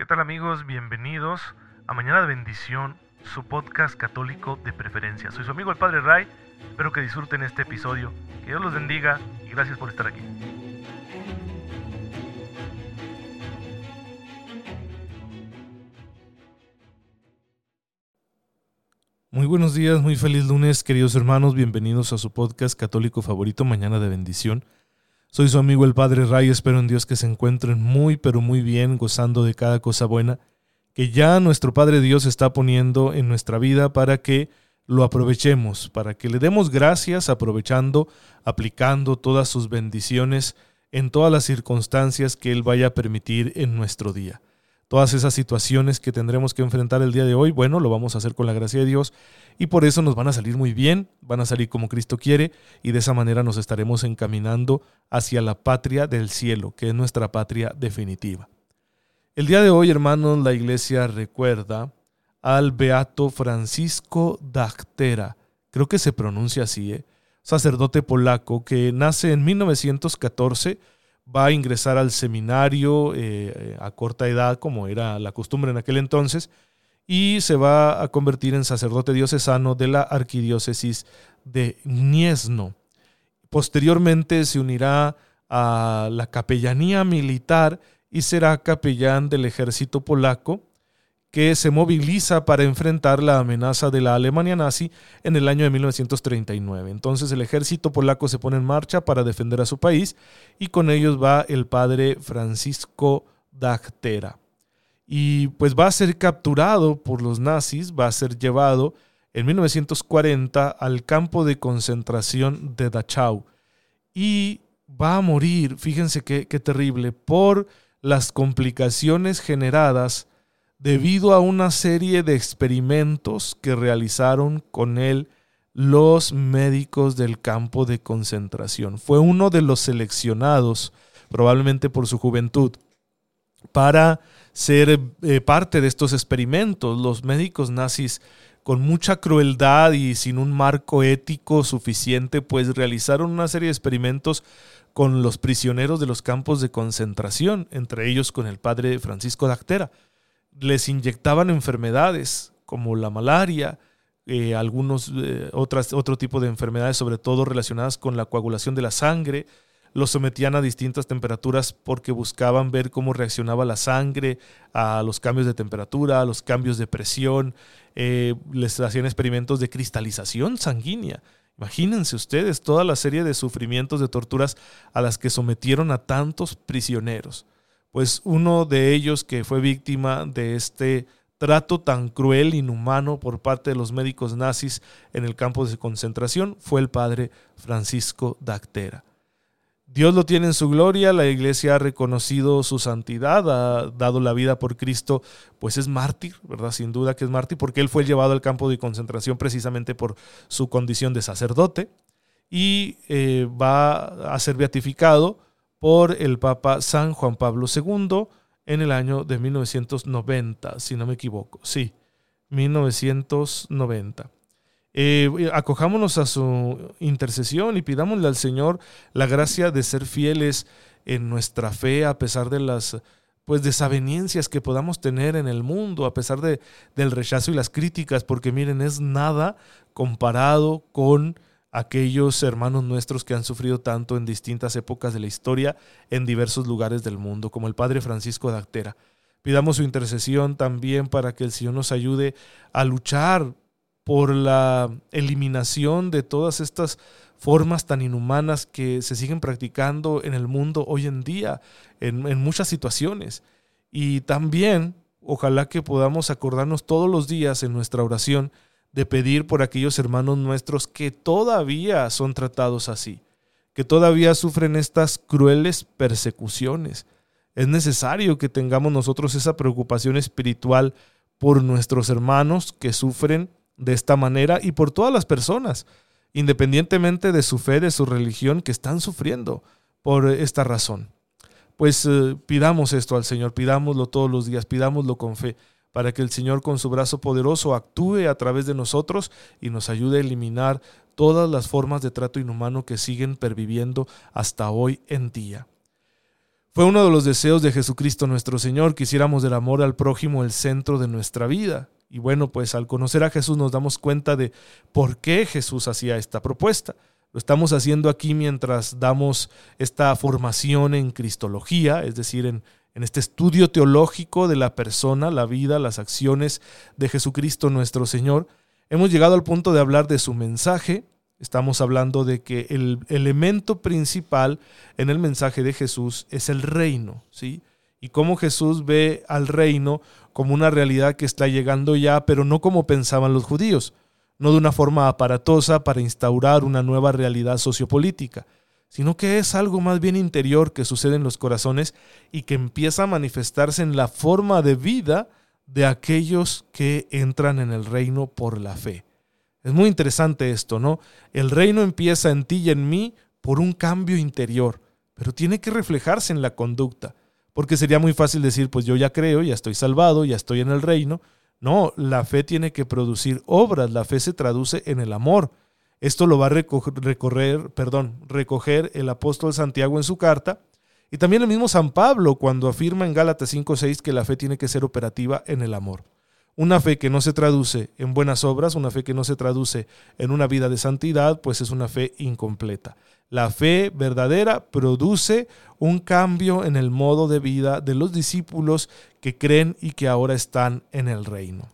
¿Qué tal amigos? Bienvenidos a Mañana de Bendición, su podcast católico de preferencia. Soy su amigo el Padre Ray, espero que disfruten este episodio. Que Dios los bendiga y gracias por estar aquí. Muy buenos días, muy feliz lunes, queridos hermanos, bienvenidos a su podcast católico favorito, Mañana de Bendición. Soy su amigo el Padre Ray, espero en Dios que se encuentren muy, pero muy bien, gozando de cada cosa buena que ya nuestro Padre Dios está poniendo en nuestra vida para que lo aprovechemos, para que le demos gracias aprovechando, aplicando todas sus bendiciones en todas las circunstancias que Él vaya a permitir en nuestro día todas esas situaciones que tendremos que enfrentar el día de hoy, bueno, lo vamos a hacer con la gracia de Dios y por eso nos van a salir muy bien, van a salir como Cristo quiere y de esa manera nos estaremos encaminando hacia la patria del cielo, que es nuestra patria definitiva. El día de hoy, hermanos, la iglesia recuerda al beato Francisco Dactera, creo que se pronuncia así, ¿eh? sacerdote polaco que nace en 1914 va a ingresar al seminario eh, a corta edad, como era la costumbre en aquel entonces, y se va a convertir en sacerdote diocesano de la arquidiócesis de Gniezno. Posteriormente se unirá a la capellanía militar y será capellán del ejército polaco que se moviliza para enfrentar la amenaza de la Alemania nazi en el año de 1939. Entonces el ejército polaco se pone en marcha para defender a su país y con ellos va el padre Francisco Dactera. Y pues va a ser capturado por los nazis, va a ser llevado en 1940 al campo de concentración de Dachau y va a morir, fíjense qué, qué terrible, por las complicaciones generadas debido a una serie de experimentos que realizaron con él los médicos del campo de concentración. Fue uno de los seleccionados, probablemente por su juventud, para ser eh, parte de estos experimentos. Los médicos nazis, con mucha crueldad y sin un marco ético suficiente, pues realizaron una serie de experimentos con los prisioneros de los campos de concentración, entre ellos con el padre Francisco Dactera les inyectaban enfermedades como la malaria, eh, algunos eh, otras, otro tipo de enfermedades, sobre todo relacionadas con la coagulación de la sangre. Los sometían a distintas temperaturas porque buscaban ver cómo reaccionaba la sangre a los cambios de temperatura, a los cambios de presión. Eh, les hacían experimentos de cristalización sanguínea. Imagínense ustedes toda la serie de sufrimientos, de torturas a las que sometieron a tantos prisioneros pues uno de ellos que fue víctima de este trato tan cruel, inhumano por parte de los médicos nazis en el campo de concentración fue el padre Francisco Dactera. Dios lo tiene en su gloria, la iglesia ha reconocido su santidad, ha dado la vida por Cristo, pues es mártir, ¿verdad? Sin duda que es mártir, porque él fue llevado al campo de concentración precisamente por su condición de sacerdote y eh, va a ser beatificado por el Papa San Juan Pablo II en el año de 1990, si no me equivoco. Sí, 1990. Eh, acojámonos a su intercesión y pidámosle al Señor la gracia de ser fieles en nuestra fe a pesar de las pues desavenencias que podamos tener en el mundo, a pesar de, del rechazo y las críticas, porque miren, es nada comparado con aquellos hermanos nuestros que han sufrido tanto en distintas épocas de la historia en diversos lugares del mundo, como el Padre Francisco de Actera. Pidamos su intercesión también para que el Señor nos ayude a luchar por la eliminación de todas estas formas tan inhumanas que se siguen practicando en el mundo hoy en día, en, en muchas situaciones. Y también, ojalá que podamos acordarnos todos los días en nuestra oración, de pedir por aquellos hermanos nuestros que todavía son tratados así, que todavía sufren estas crueles persecuciones. Es necesario que tengamos nosotros esa preocupación espiritual por nuestros hermanos que sufren de esta manera y por todas las personas, independientemente de su fe, de su religión, que están sufriendo por esta razón. Pues eh, pidamos esto al Señor, pidámoslo todos los días, pidámoslo con fe para que el Señor con su brazo poderoso actúe a través de nosotros y nos ayude a eliminar todas las formas de trato inhumano que siguen perviviendo hasta hoy en día. Fue uno de los deseos de Jesucristo nuestro Señor, que hiciéramos del amor al prójimo el centro de nuestra vida. Y bueno, pues al conocer a Jesús nos damos cuenta de por qué Jesús hacía esta propuesta. Lo estamos haciendo aquí mientras damos esta formación en Cristología, es decir, en, en este estudio teológico de la persona, la vida, las acciones de Jesucristo nuestro Señor. Hemos llegado al punto de hablar de su mensaje. Estamos hablando de que el elemento principal en el mensaje de Jesús es el reino, ¿sí? Y cómo Jesús ve al reino como una realidad que está llegando ya, pero no como pensaban los judíos, no de una forma aparatosa para instaurar una nueva realidad sociopolítica, sino que es algo más bien interior que sucede en los corazones y que empieza a manifestarse en la forma de vida de aquellos que entran en el reino por la fe. Es muy interesante esto, ¿no? El reino empieza en ti y en mí por un cambio interior, pero tiene que reflejarse en la conducta, porque sería muy fácil decir, pues yo ya creo, ya estoy salvado, ya estoy en el reino. No, la fe tiene que producir obras, la fe se traduce en el amor, esto lo va a recorrer, perdón, recoger el apóstol Santiago en su carta. Y también el mismo San Pablo cuando afirma en Gálatas 5:6 que la fe tiene que ser operativa en el amor. Una fe que no se traduce en buenas obras, una fe que no se traduce en una vida de santidad, pues es una fe incompleta. La fe verdadera produce un cambio en el modo de vida de los discípulos que creen y que ahora están en el reino.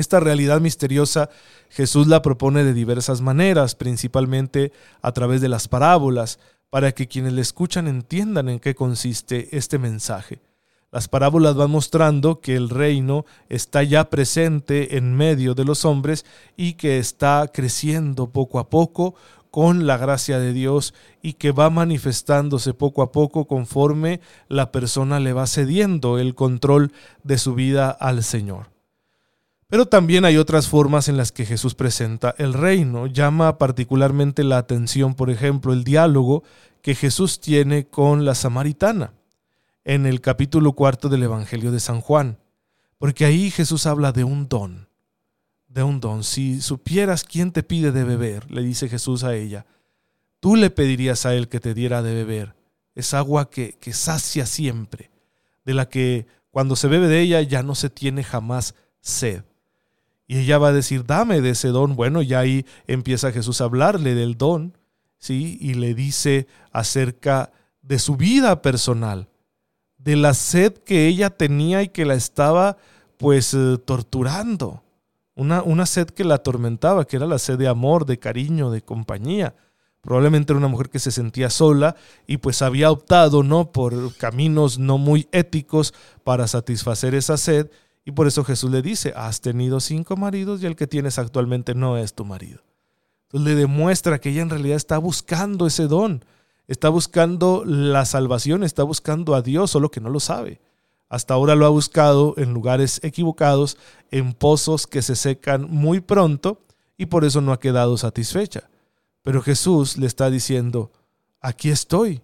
Esta realidad misteriosa Jesús la propone de diversas maneras, principalmente a través de las parábolas, para que quienes le escuchan entiendan en qué consiste este mensaje. Las parábolas van mostrando que el reino está ya presente en medio de los hombres y que está creciendo poco a poco con la gracia de Dios y que va manifestándose poco a poco conforme la persona le va cediendo el control de su vida al Señor. Pero también hay otras formas en las que Jesús presenta el reino. Llama particularmente la atención, por ejemplo, el diálogo que Jesús tiene con la samaritana en el capítulo cuarto del Evangelio de San Juan. Porque ahí Jesús habla de un don, de un don. Si supieras quién te pide de beber, le dice Jesús a ella, tú le pedirías a él que te diera de beber. Es agua que, que sacia siempre, de la que cuando se bebe de ella ya no se tiene jamás sed. Y ella va a decir, dame de ese don. Bueno, ya ahí empieza Jesús a hablarle del don, ¿sí? Y le dice acerca de su vida personal, de la sed que ella tenía y que la estaba pues eh, torturando. Una, una sed que la atormentaba, que era la sed de amor, de cariño, de compañía. Probablemente era una mujer que se sentía sola y pues había optado, ¿no? Por caminos no muy éticos para satisfacer esa sed y por eso Jesús le dice, has tenido cinco maridos y el que tienes actualmente no es tu marido. Entonces le demuestra que ella en realidad está buscando ese don, está buscando la salvación, está buscando a Dios, solo que no lo sabe. Hasta ahora lo ha buscado en lugares equivocados, en pozos que se secan muy pronto y por eso no ha quedado satisfecha. Pero Jesús le está diciendo, aquí estoy.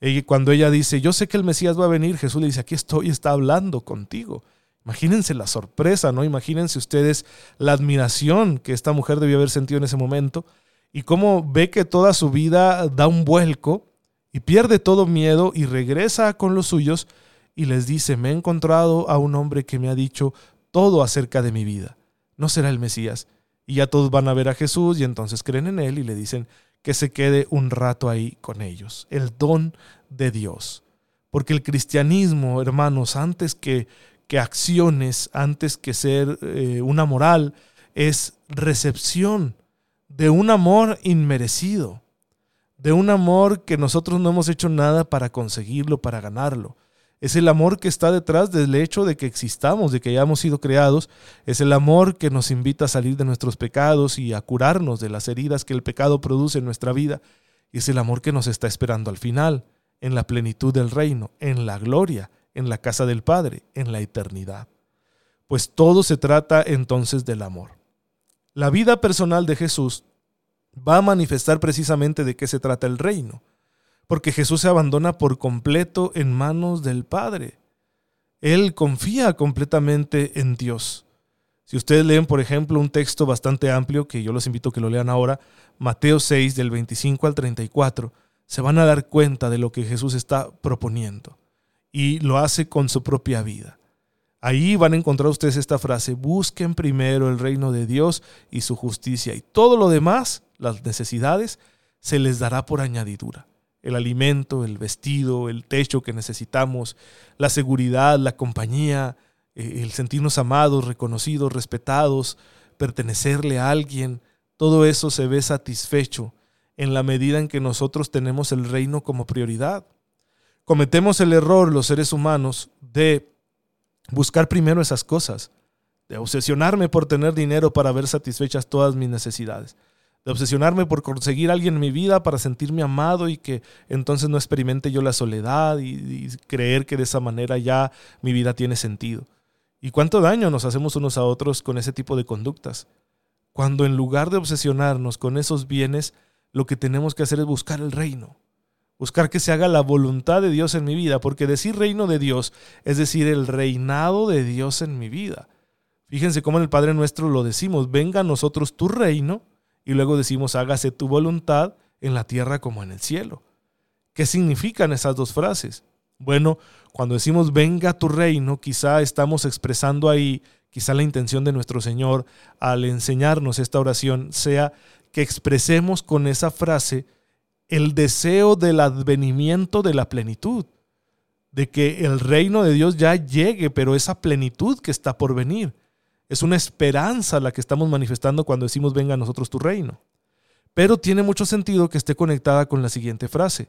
Y cuando ella dice, yo sé que el Mesías va a venir, Jesús le dice, aquí estoy, está hablando contigo. Imagínense la sorpresa, ¿no? Imagínense ustedes la admiración que esta mujer debió haber sentido en ese momento y cómo ve que toda su vida da un vuelco y pierde todo miedo y regresa con los suyos y les dice, me he encontrado a un hombre que me ha dicho todo acerca de mi vida. No será el Mesías. Y ya todos van a ver a Jesús y entonces creen en él y le dicen que se quede un rato ahí con ellos. El don de Dios. Porque el cristianismo, hermanos, antes que, que acciones antes que ser eh, una moral, es recepción de un amor inmerecido, de un amor que nosotros no hemos hecho nada para conseguirlo, para ganarlo. Es el amor que está detrás del hecho de que existamos, de que hayamos sido creados. Es el amor que nos invita a salir de nuestros pecados y a curarnos de las heridas que el pecado produce en nuestra vida. Y es el amor que nos está esperando al final, en la plenitud del reino, en la gloria, en la casa del Padre, en la eternidad. Pues todo se trata entonces del amor. La vida personal de Jesús va a manifestar precisamente de qué se trata el reino, porque Jesús se abandona por completo en manos del Padre. Él confía completamente en Dios. Si ustedes leen, por ejemplo, un texto bastante amplio, que yo los invito a que lo lean ahora, Mateo 6 del 25 al 34, se van a dar cuenta de lo que Jesús está proponiendo y lo hace con su propia vida. Ahí van a encontrar ustedes esta frase, busquen primero el reino de Dios y su justicia y todo lo demás, las necesidades, se les dará por añadidura. El alimento, el vestido, el techo que necesitamos, la seguridad, la compañía, eh, el sentirnos amados, reconocidos, respetados, pertenecerle a alguien, todo eso se ve satisfecho en la medida en que nosotros tenemos el reino como prioridad. Cometemos el error los seres humanos de buscar primero esas cosas, de obsesionarme por tener dinero para ver satisfechas todas mis necesidades, de obsesionarme por conseguir a alguien en mi vida para sentirme amado y que entonces no experimente yo la soledad y, y creer que de esa manera ya mi vida tiene sentido. ¿Y cuánto daño nos hacemos unos a otros con ese tipo de conductas? Cuando en lugar de obsesionarnos con esos bienes, lo que tenemos que hacer es buscar el reino, buscar que se haga la voluntad de Dios en mi vida, porque decir reino de Dios es decir el reinado de Dios en mi vida. Fíjense cómo en el Padre nuestro lo decimos, venga a nosotros tu reino, y luego decimos hágase tu voluntad en la tierra como en el cielo. ¿Qué significan esas dos frases? Bueno, cuando decimos venga tu reino, quizá estamos expresando ahí, quizá la intención de nuestro Señor al enseñarnos esta oración sea que expresemos con esa frase el deseo del advenimiento de la plenitud, de que el reino de Dios ya llegue, pero esa plenitud que está por venir. Es una esperanza la que estamos manifestando cuando decimos venga a nosotros tu reino. Pero tiene mucho sentido que esté conectada con la siguiente frase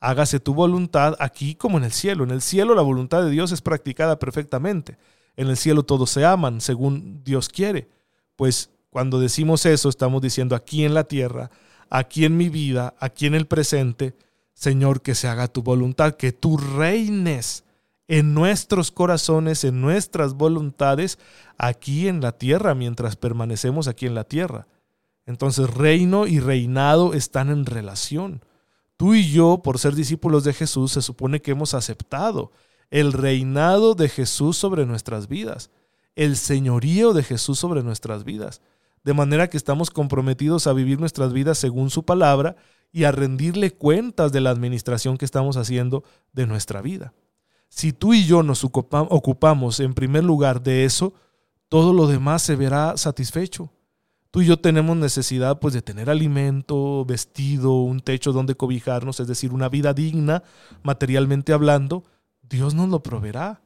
hágase tu voluntad aquí como en el cielo. En el cielo la voluntad de Dios es practicada perfectamente. En el cielo todos se aman según Dios quiere. Pues cuando decimos eso estamos diciendo aquí en la tierra, aquí en mi vida, aquí en el presente, Señor, que se haga tu voluntad, que tú reines en nuestros corazones, en nuestras voluntades, aquí en la tierra, mientras permanecemos aquí en la tierra. Entonces reino y reinado están en relación. Tú y yo, por ser discípulos de Jesús, se supone que hemos aceptado el reinado de Jesús sobre nuestras vidas, el señorío de Jesús sobre nuestras vidas, de manera que estamos comprometidos a vivir nuestras vidas según su palabra y a rendirle cuentas de la administración que estamos haciendo de nuestra vida. Si tú y yo nos ocupamos en primer lugar de eso, todo lo demás se verá satisfecho. Tú y yo tenemos necesidad pues de tener alimento, vestido, un techo donde cobijarnos, es decir, una vida digna, materialmente hablando. Dios nos lo proveerá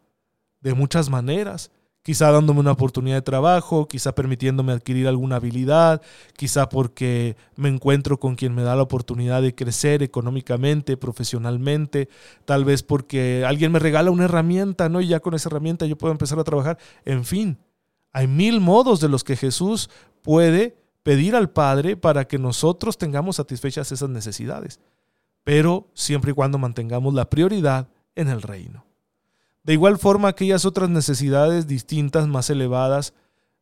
de muchas maneras. Quizá dándome una oportunidad de trabajo, quizá permitiéndome adquirir alguna habilidad, quizá porque me encuentro con quien me da la oportunidad de crecer económicamente, profesionalmente, tal vez porque alguien me regala una herramienta, ¿no? Y ya con esa herramienta yo puedo empezar a trabajar. En fin, hay mil modos de los que Jesús puede pedir al Padre para que nosotros tengamos satisfechas esas necesidades, pero siempre y cuando mantengamos la prioridad en el reino. De igual forma, aquellas otras necesidades distintas, más elevadas,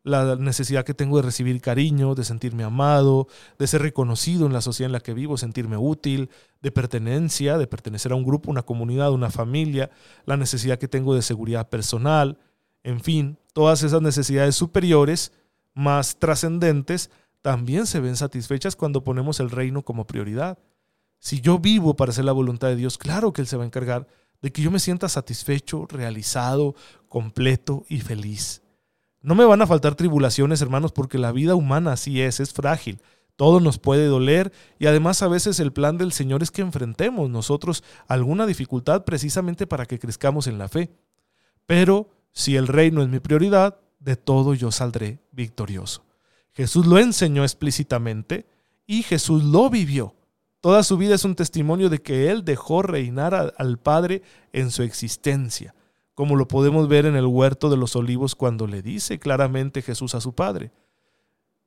la necesidad que tengo de recibir cariño, de sentirme amado, de ser reconocido en la sociedad en la que vivo, sentirme útil, de pertenencia, de pertenecer a un grupo, una comunidad, una familia, la necesidad que tengo de seguridad personal, en fin, todas esas necesidades superiores, más trascendentes, también se ven satisfechas cuando ponemos el reino como prioridad. Si yo vivo para hacer la voluntad de Dios, claro que Él se va a encargar de que yo me sienta satisfecho, realizado, completo y feliz. No me van a faltar tribulaciones, hermanos, porque la vida humana así es, es frágil. Todo nos puede doler y además a veces el plan del Señor es que enfrentemos nosotros alguna dificultad precisamente para que crezcamos en la fe. Pero si el reino es mi prioridad, de todo yo saldré victorioso. Jesús lo enseñó explícitamente y Jesús lo vivió. Toda su vida es un testimonio de que Él dejó reinar al Padre en su existencia, como lo podemos ver en el huerto de los olivos cuando le dice claramente Jesús a su Padre,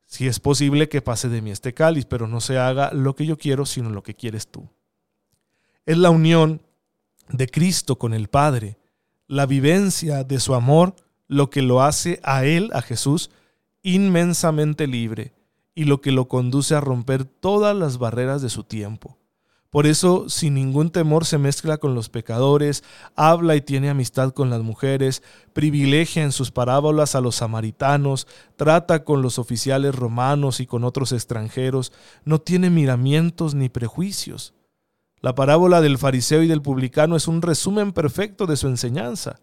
si es posible que pase de mí este cáliz, pero no se haga lo que yo quiero, sino lo que quieres tú. Es la unión de Cristo con el Padre la vivencia de su amor lo que lo hace a él, a Jesús, inmensamente libre y lo que lo conduce a romper todas las barreras de su tiempo. Por eso, sin ningún temor, se mezcla con los pecadores, habla y tiene amistad con las mujeres, privilegia en sus parábolas a los samaritanos, trata con los oficiales romanos y con otros extranjeros, no tiene miramientos ni prejuicios. La parábola del fariseo y del publicano es un resumen perfecto de su enseñanza.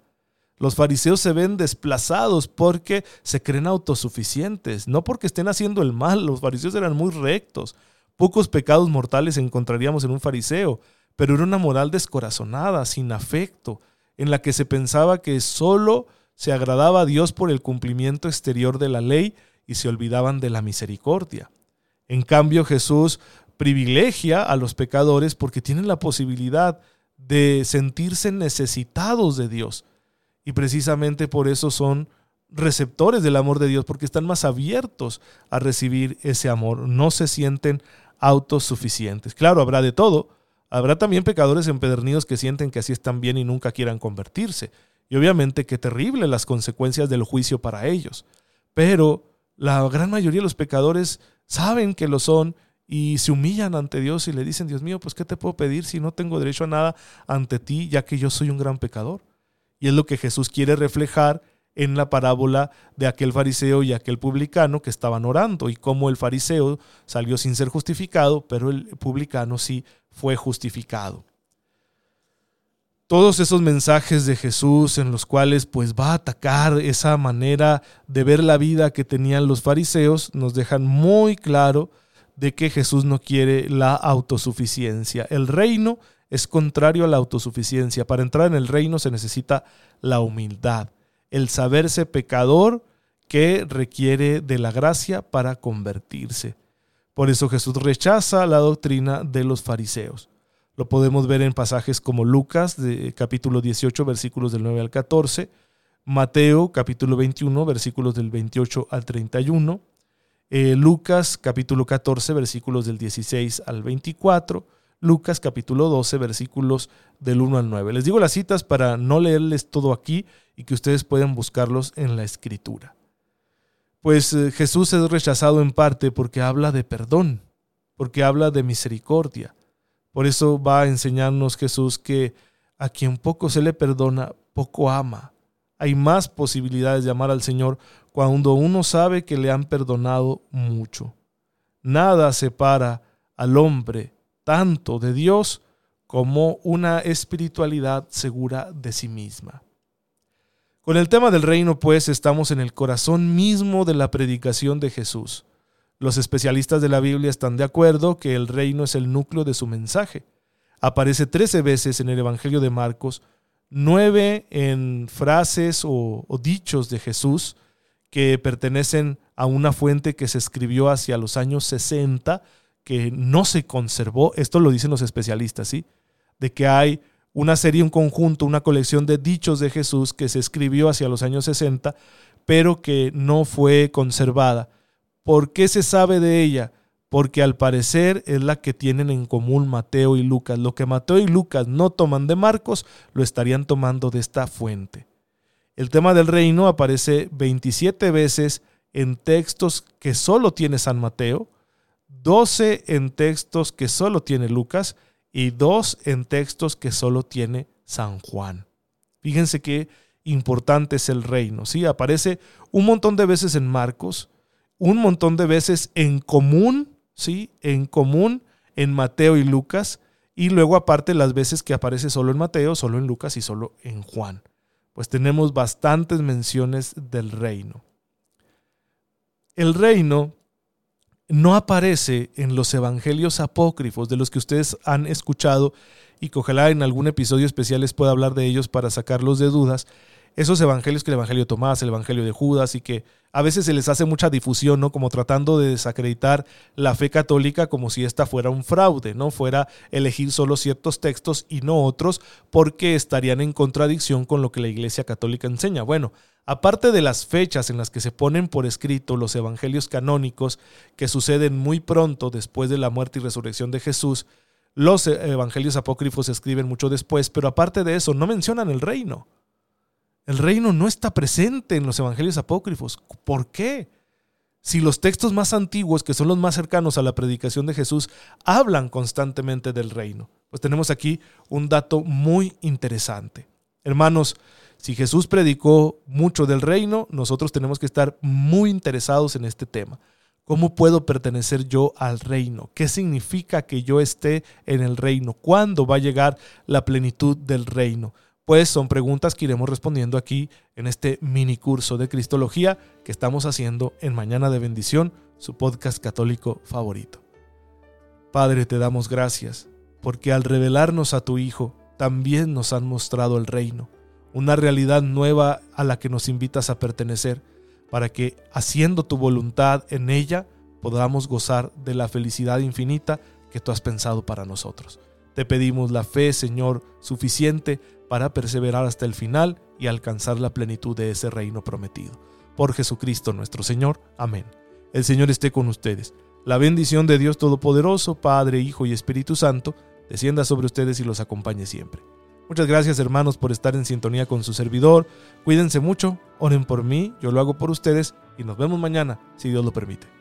Los fariseos se ven desplazados porque se creen autosuficientes, no porque estén haciendo el mal. Los fariseos eran muy rectos. Pocos pecados mortales encontraríamos en un fariseo, pero era una moral descorazonada, sin afecto, en la que se pensaba que solo se agradaba a Dios por el cumplimiento exterior de la ley y se olvidaban de la misericordia. En cambio, Jesús privilegia a los pecadores porque tienen la posibilidad de sentirse necesitados de Dios. Y precisamente por eso son receptores del amor de Dios, porque están más abiertos a recibir ese amor. No se sienten autosuficientes. Claro, habrá de todo. Habrá también pecadores empedernidos que sienten que así están bien y nunca quieran convertirse. Y obviamente qué terrible las consecuencias del juicio para ellos. Pero la gran mayoría de los pecadores saben que lo son y se humillan ante Dios y le dicen, Dios mío, pues ¿qué te puedo pedir si no tengo derecho a nada ante ti, ya que yo soy un gran pecador? Y es lo que Jesús quiere reflejar en la parábola de aquel fariseo y aquel publicano que estaban orando y cómo el fariseo salió sin ser justificado, pero el publicano sí fue justificado. Todos esos mensajes de Jesús en los cuales pues va a atacar esa manera de ver la vida que tenían los fariseos nos dejan muy claro de que Jesús no quiere la autosuficiencia. El reino es contrario a la autosuficiencia. Para entrar en el reino se necesita la humildad, el saberse pecador que requiere de la gracia para convertirse. Por eso Jesús rechaza la doctrina de los fariseos. Lo podemos ver en pasajes como Lucas, de, capítulo 18, versículos del 9 al 14, Mateo, capítulo 21, versículos del 28 al 31, eh, Lucas capítulo 14 versículos del 16 al 24, Lucas capítulo 12 versículos del 1 al 9. Les digo las citas para no leerles todo aquí y que ustedes puedan buscarlos en la escritura. Pues eh, Jesús es rechazado en parte porque habla de perdón, porque habla de misericordia. Por eso va a enseñarnos Jesús que a quien poco se le perdona, poco ama. Hay más posibilidades de amar al Señor cuando uno sabe que le han perdonado mucho. Nada separa al hombre tanto de Dios como una espiritualidad segura de sí misma. Con el tema del reino, pues, estamos en el corazón mismo de la predicación de Jesús. Los especialistas de la Biblia están de acuerdo que el reino es el núcleo de su mensaje. Aparece trece veces en el Evangelio de Marcos, nueve en frases o, o dichos de Jesús, que pertenecen a una fuente que se escribió hacia los años 60, que no se conservó, esto lo dicen los especialistas, ¿sí? De que hay una serie, un conjunto, una colección de dichos de Jesús que se escribió hacia los años 60, pero que no fue conservada. ¿Por qué se sabe de ella? Porque al parecer es la que tienen en común Mateo y Lucas. Lo que Mateo y Lucas no toman de Marcos, lo estarían tomando de esta fuente. El tema del reino aparece 27 veces en textos que solo tiene San Mateo, 12 en textos que solo tiene Lucas y 2 en textos que solo tiene San Juan. Fíjense qué importante es el reino. ¿sí? Aparece un montón de veces en Marcos, un montón de veces en común, ¿sí? en común en Mateo y Lucas, y luego aparte las veces que aparece solo en Mateo, solo en Lucas y solo en Juan pues tenemos bastantes menciones del reino. El reino no aparece en los evangelios apócrifos de los que ustedes han escuchado y que ojalá en algún episodio especial les pueda hablar de ellos para sacarlos de dudas, esos evangelios que el Evangelio de Tomás, el Evangelio de Judas y que a veces se les hace mucha difusión, ¿no? Como tratando de desacreditar la fe católica como si esta fuera un fraude, ¿no? Fuera elegir solo ciertos textos y no otros porque estarían en contradicción con lo que la Iglesia Católica enseña. Bueno, aparte de las fechas en las que se ponen por escrito los evangelios canónicos que suceden muy pronto después de la muerte y resurrección de Jesús, los evangelios apócrifos se escriben mucho después, pero aparte de eso no mencionan el reino. El reino no está presente en los evangelios apócrifos. ¿Por qué? Si los textos más antiguos, que son los más cercanos a la predicación de Jesús, hablan constantemente del reino. Pues tenemos aquí un dato muy interesante. Hermanos, si Jesús predicó mucho del reino, nosotros tenemos que estar muy interesados en este tema. ¿Cómo puedo pertenecer yo al reino? ¿Qué significa que yo esté en el reino? ¿Cuándo va a llegar la plenitud del reino? Pues son preguntas que iremos respondiendo aquí en este mini curso de Cristología que estamos haciendo en Mañana de Bendición, su podcast católico favorito. Padre, te damos gracias, porque al revelarnos a tu Hijo, también nos han mostrado el reino, una realidad nueva a la que nos invitas a pertenecer para que, haciendo tu voluntad en ella, podamos gozar de la felicidad infinita que tú has pensado para nosotros. Te pedimos la fe, Señor, suficiente para perseverar hasta el final y alcanzar la plenitud de ese reino prometido. Por Jesucristo nuestro Señor. Amén. El Señor esté con ustedes. La bendición de Dios Todopoderoso, Padre, Hijo y Espíritu Santo, descienda sobre ustedes y los acompañe siempre. Muchas gracias hermanos por estar en sintonía con su servidor. Cuídense mucho, oren por mí, yo lo hago por ustedes y nos vemos mañana, si Dios lo permite.